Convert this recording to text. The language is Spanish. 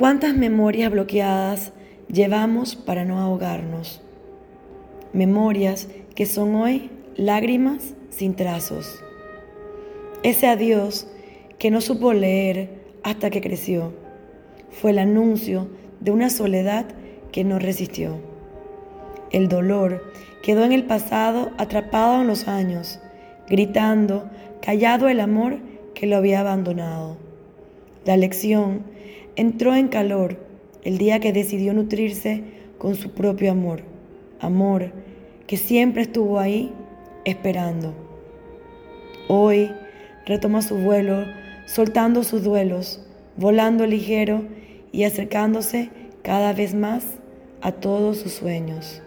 ¿Cuántas memorias bloqueadas llevamos para no ahogarnos? Memorias que son hoy lágrimas sin trazos. Ese adiós que no supo leer hasta que creció fue el anuncio de una soledad que no resistió. El dolor quedó en el pasado atrapado en los años, gritando, callado el amor que lo había abandonado. La lección entró en calor el día que decidió nutrirse con su propio amor, amor que siempre estuvo ahí esperando. Hoy retoma su vuelo, soltando sus duelos, volando ligero y acercándose cada vez más a todos sus sueños.